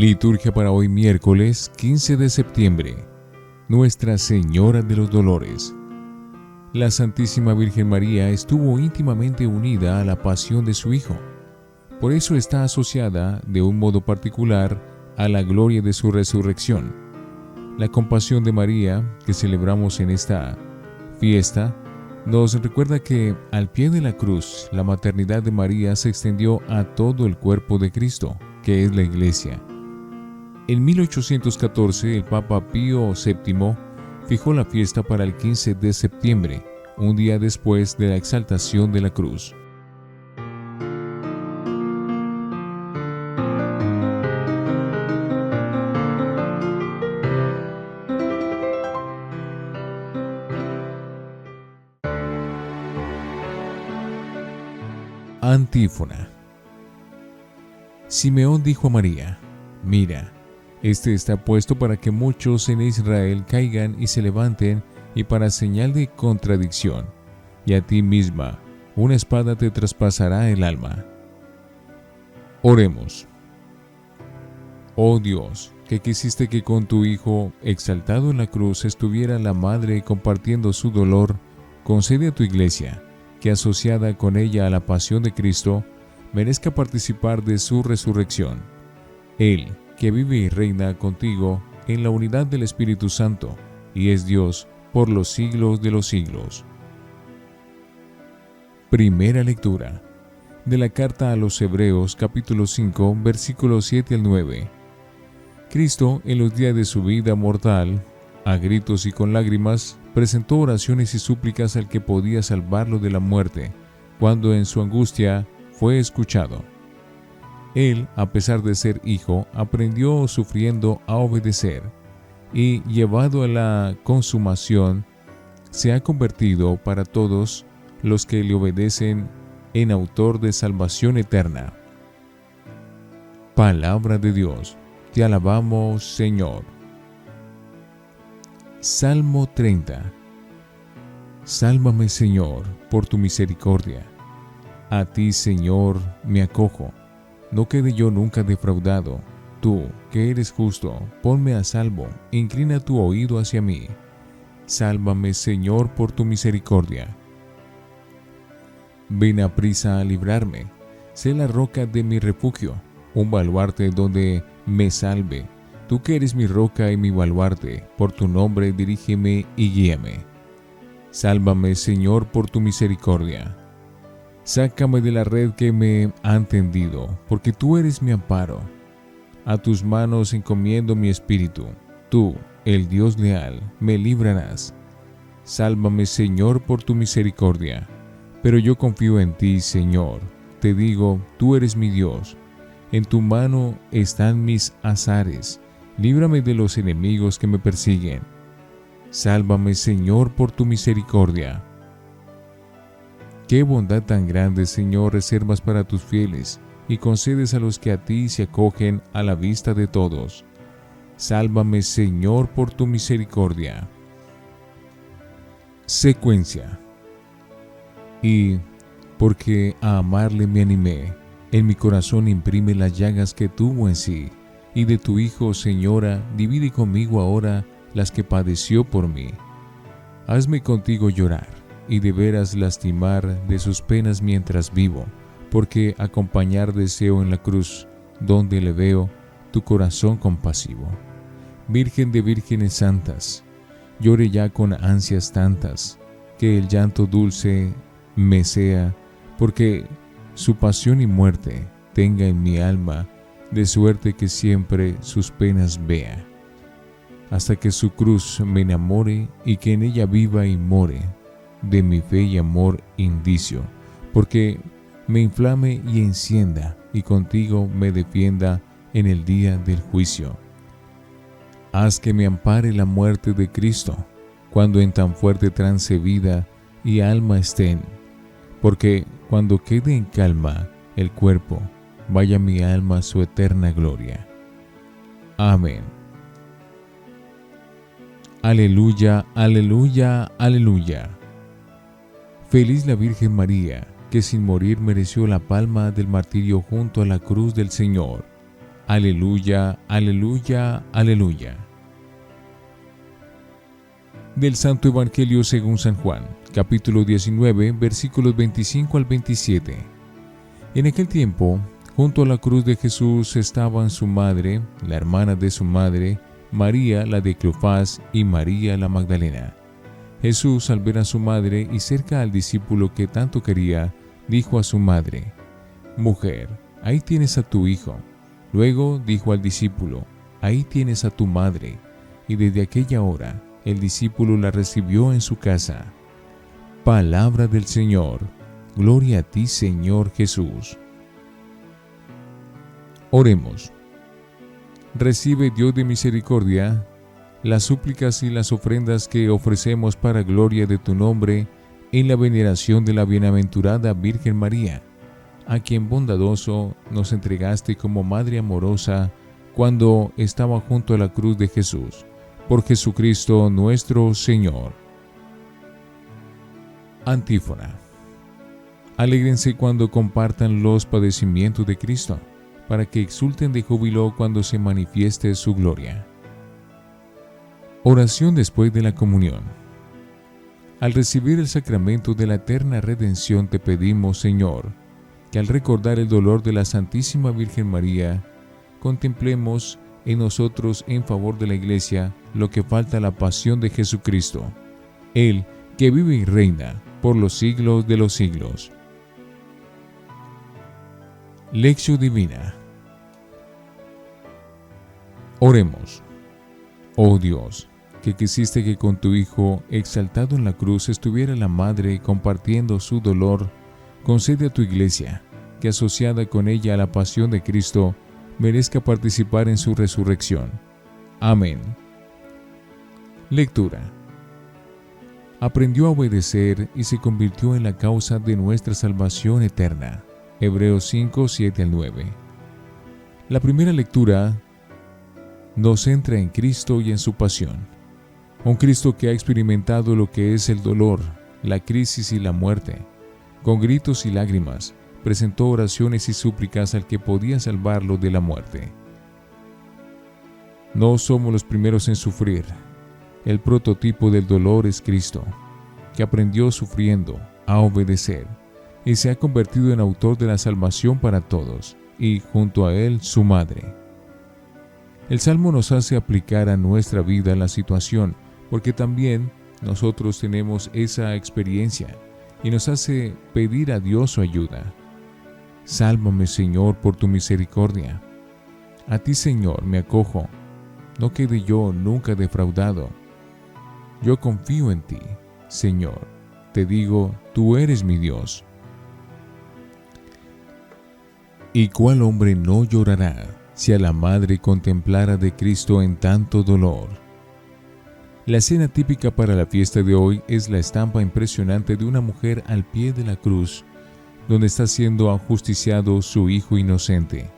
Liturgia para hoy miércoles 15 de septiembre. Nuestra Señora de los Dolores. La Santísima Virgen María estuvo íntimamente unida a la pasión de su Hijo. Por eso está asociada de un modo particular a la gloria de su resurrección. La compasión de María que celebramos en esta fiesta nos recuerda que al pie de la cruz la maternidad de María se extendió a todo el cuerpo de Cristo, que es la Iglesia en 1814 el Papa Pío VII fijó la fiesta para el 15 de septiembre, un día después de la exaltación de la cruz. Antífona Simeón dijo a María, Mira, este está puesto para que muchos en Israel caigan y se levanten y para señal de contradicción. Y a ti misma, una espada te traspasará el alma. Oremos. Oh Dios, que quisiste que con tu Hijo, exaltado en la cruz, estuviera la Madre compartiendo su dolor, concede a tu Iglesia, que asociada con ella a la pasión de Cristo, merezca participar de su resurrección. Él, que vive y reina contigo en la unidad del Espíritu Santo, y es Dios por los siglos de los siglos. Primera lectura de la carta a los Hebreos capítulo 5 versículos 7 al 9. Cristo en los días de su vida mortal, a gritos y con lágrimas, presentó oraciones y súplicas al que podía salvarlo de la muerte, cuando en su angustia fue escuchado. Él, a pesar de ser hijo, aprendió sufriendo a obedecer y, llevado a la consumación, se ha convertido para todos los que le obedecen en autor de salvación eterna. Palabra de Dios, te alabamos Señor. Salmo 30 Sálvame Señor por tu misericordia. A ti Señor me acojo no quede yo nunca defraudado. Tú, que eres justo, ponme a salvo, inclina tu oído hacia mí. Sálvame, Señor, por tu misericordia. Ven a prisa a librarme. Sé la roca de mi refugio, un baluarte donde me salve. Tú que eres mi roca y mi baluarte, por tu nombre dirígeme y guíame. Sálvame, Señor, por tu misericordia. Sácame de la red que me han tendido, porque tú eres mi amparo. A tus manos encomiendo mi espíritu. Tú, el Dios leal, me librarás. Sálvame, Señor, por tu misericordia. Pero yo confío en ti, Señor. Te digo, tú eres mi Dios. En tu mano están mis azares. Líbrame de los enemigos que me persiguen. Sálvame, Señor, por tu misericordia Qué bondad tan grande, Señor, reservas para tus fieles y concedes a los que a ti se acogen a la vista de todos. Sálvame, Señor, por tu misericordia. Secuencia. Y, porque a amarle me animé, en mi corazón imprime las llagas que tuvo en sí, y de tu Hijo, Señora, divide conmigo ahora las que padeció por mí. Hazme contigo llorar y de veras lastimar de sus penas mientras vivo, porque acompañar deseo en la cruz, donde le veo tu corazón compasivo. Virgen de vírgenes santas, llore ya con ansias tantas, que el llanto dulce me sea, porque su pasión y muerte tenga en mi alma, de suerte que siempre sus penas vea, hasta que su cruz me enamore y que en ella viva y more de mi fe y amor indicio, porque me inflame y encienda, y contigo me defienda en el día del juicio. Haz que me ampare la muerte de Cristo, cuando en tan fuerte trance vida y alma estén, porque cuando quede en calma el cuerpo, vaya mi alma a su eterna gloria. Amén. Aleluya, aleluya, aleluya. Feliz la Virgen María, que sin morir mereció la palma del martirio junto a la cruz del Señor. Aleluya, aleluya, aleluya. Del Santo Evangelio según San Juan, capítulo 19, versículos 25 al 27. En aquel tiempo, junto a la cruz de Jesús estaban su madre, la hermana de su madre, María la de Cleofás y María la Magdalena. Jesús, al ver a su madre y cerca al discípulo que tanto quería, dijo a su madre, Mujer, ahí tienes a tu hijo. Luego dijo al discípulo, Ahí tienes a tu madre. Y desde aquella hora el discípulo la recibió en su casa. Palabra del Señor. Gloria a ti, Señor Jesús. Oremos. Recibe, Dios de misericordia, las súplicas y las ofrendas que ofrecemos para gloria de tu nombre en la veneración de la bienaventurada Virgen María a quien bondadoso nos entregaste como Madre amorosa cuando estaba junto a la cruz de Jesús, por Jesucristo nuestro Señor. Antífona. Alégrense cuando compartan los padecimientos de Cristo, para que exulten de júbilo cuando se manifieste su gloria. Oración después de la comunión. Al recibir el sacramento de la eterna redención te pedimos, Señor, que al recordar el dolor de la Santísima Virgen María, contemplemos en nosotros en favor de la Iglesia lo que falta a la pasión de Jesucristo, Él que vive y reina por los siglos de los siglos. Lección Divina Oremos. Oh Dios, que quisiste que con tu Hijo exaltado en la cruz estuviera la Madre compartiendo su dolor concede a tu iglesia que asociada con ella a la pasión de Cristo, merezca participar en su resurrección. Amén. Lectura. Aprendió a obedecer y se convirtió en la causa de nuestra salvación eterna. Hebreos 5, 7 al 9. La primera lectura nos centra en Cristo y en su pasión. Un Cristo que ha experimentado lo que es el dolor, la crisis y la muerte con gritos y lágrimas, presentó oraciones y súplicas al que podía salvarlo de la muerte. No somos los primeros en sufrir. El prototipo del dolor es Cristo, que aprendió sufriendo a obedecer y se ha convertido en autor de la salvación para todos, y junto a él su madre. El Salmo nos hace aplicar a nuestra vida la situación, porque también nosotros tenemos esa experiencia y nos hace pedir a Dios su ayuda. Sálvame, Señor, por tu misericordia. A ti, Señor, me acojo. No quede yo nunca defraudado. Yo confío en ti, Señor. Te digo, tú eres mi Dios. ¿Y cuál hombre no llorará si a la madre contemplara de Cristo en tanto dolor? La escena típica para la fiesta de hoy es la estampa impresionante de una mujer al pie de la cruz, donde está siendo ajusticiado su hijo inocente.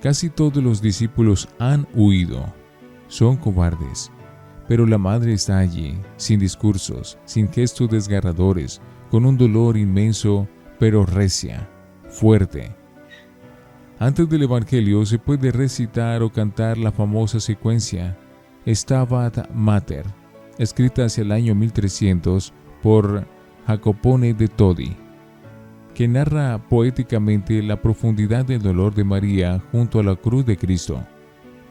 Casi todos los discípulos han huido, son cobardes, pero la madre está allí, sin discursos, sin gestos desgarradores, con un dolor inmenso, pero recia, fuerte. Antes del Evangelio se puede recitar o cantar la famosa secuencia Stabat Mater, escrita hacia el año 1300 por Jacopone de Todi, que narra poéticamente la profundidad del dolor de María junto a la cruz de Cristo.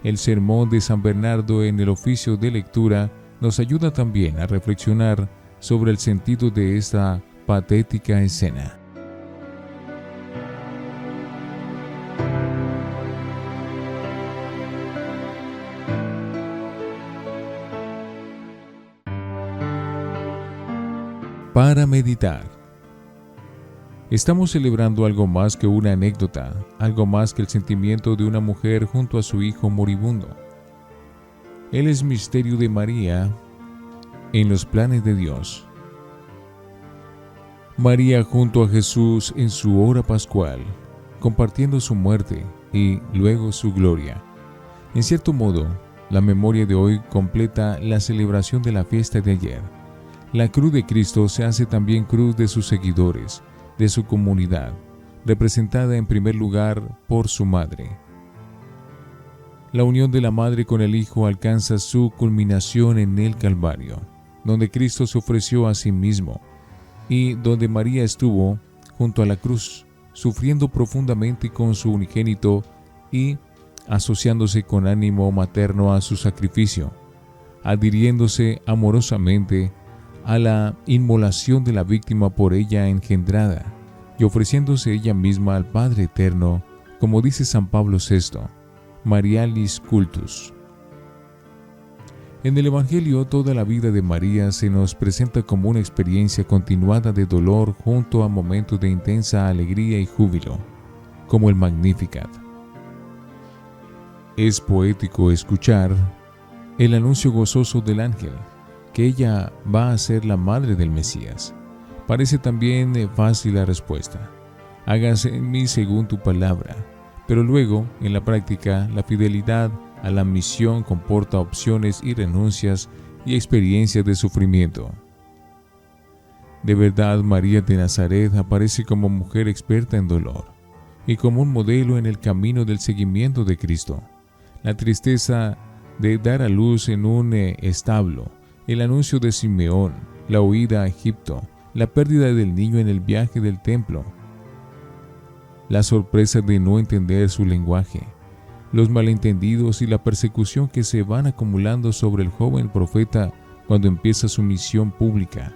El sermón de San Bernardo en el oficio de lectura nos ayuda también a reflexionar sobre el sentido de esta patética escena. Para meditar. Estamos celebrando algo más que una anécdota, algo más que el sentimiento de una mujer junto a su hijo moribundo. Él es misterio de María en los planes de Dios. María junto a Jesús en su hora pascual, compartiendo su muerte y luego su gloria. En cierto modo, la memoria de hoy completa la celebración de la fiesta de ayer la cruz de Cristo se hace también cruz de sus seguidores, de su comunidad, representada en primer lugar por su madre. La unión de la madre con el hijo alcanza su culminación en el Calvario, donde Cristo se ofreció a sí mismo y donde María estuvo junto a la cruz, sufriendo profundamente con su unigénito y asociándose con ánimo materno a su sacrificio, adhiriéndose amorosamente a la inmolación de la víctima por ella engendrada y ofreciéndose ella misma al Padre Eterno, como dice San Pablo VI, Marialis Cultus. En el Evangelio toda la vida de María se nos presenta como una experiencia continuada de dolor junto a momentos de intensa alegría y júbilo, como el Magnificat. Es poético escuchar el anuncio gozoso del ángel, que ella va a ser la madre del Mesías. Parece también eh, fácil la respuesta. Hágase en mí según tu palabra. Pero luego, en la práctica, la fidelidad a la misión comporta opciones y renuncias y experiencias de sufrimiento. De verdad, María de Nazaret aparece como mujer experta en dolor y como un modelo en el camino del seguimiento de Cristo. La tristeza de dar a luz en un eh, establo, el anuncio de Simeón, la huida a Egipto, la pérdida del niño en el viaje del templo, la sorpresa de no entender su lenguaje, los malentendidos y la persecución que se van acumulando sobre el joven profeta cuando empieza su misión pública,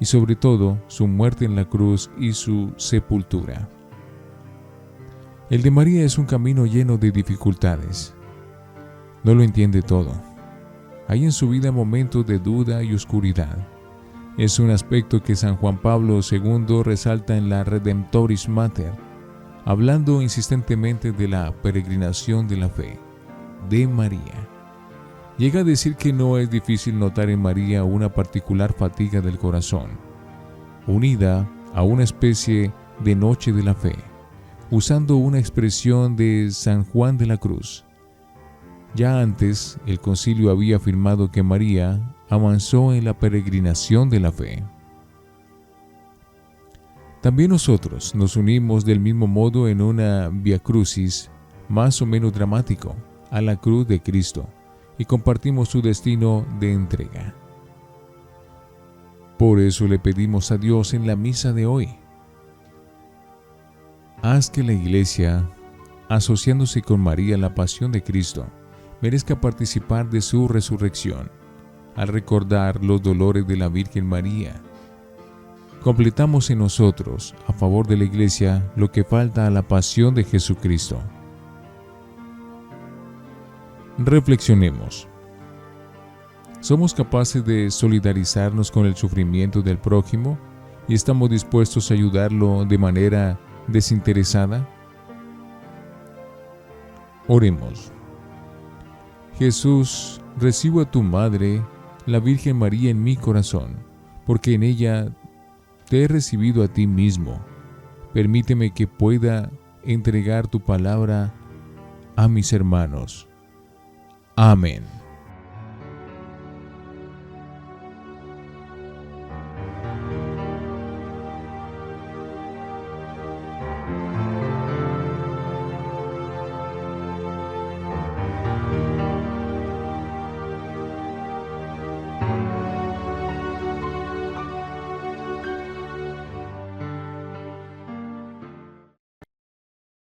y sobre todo su muerte en la cruz y su sepultura. El de María es un camino lleno de dificultades. No lo entiende todo. Hay en su vida momentos de duda y oscuridad. Es un aspecto que San Juan Pablo II resalta en la Redemptoris Mater, hablando insistentemente de la peregrinación de la fe, de María. Llega a decir que no es difícil notar en María una particular fatiga del corazón, unida a una especie de noche de la fe, usando una expresión de San Juan de la Cruz. Ya antes, el concilio había afirmado que María avanzó en la peregrinación de la fe. También nosotros nos unimos del mismo modo en una via crucis más o menos dramático a la cruz de Cristo y compartimos su destino de entrega. Por eso le pedimos a Dios en la misa de hoy, haz que la Iglesia, asociándose con María la pasión de Cristo, merezca participar de su resurrección, al recordar los dolores de la Virgen María completamos en nosotros, a favor de la Iglesia, lo que falta a la pasión de Jesucristo. Reflexionemos. ¿Somos capaces de solidarizarnos con el sufrimiento del prójimo y estamos dispuestos a ayudarlo de manera desinteresada? Oremos. Jesús, recibo a tu Madre, la Virgen María, en mi corazón, porque en ella te he recibido a ti mismo. Permíteme que pueda entregar tu palabra a mis hermanos. Amén.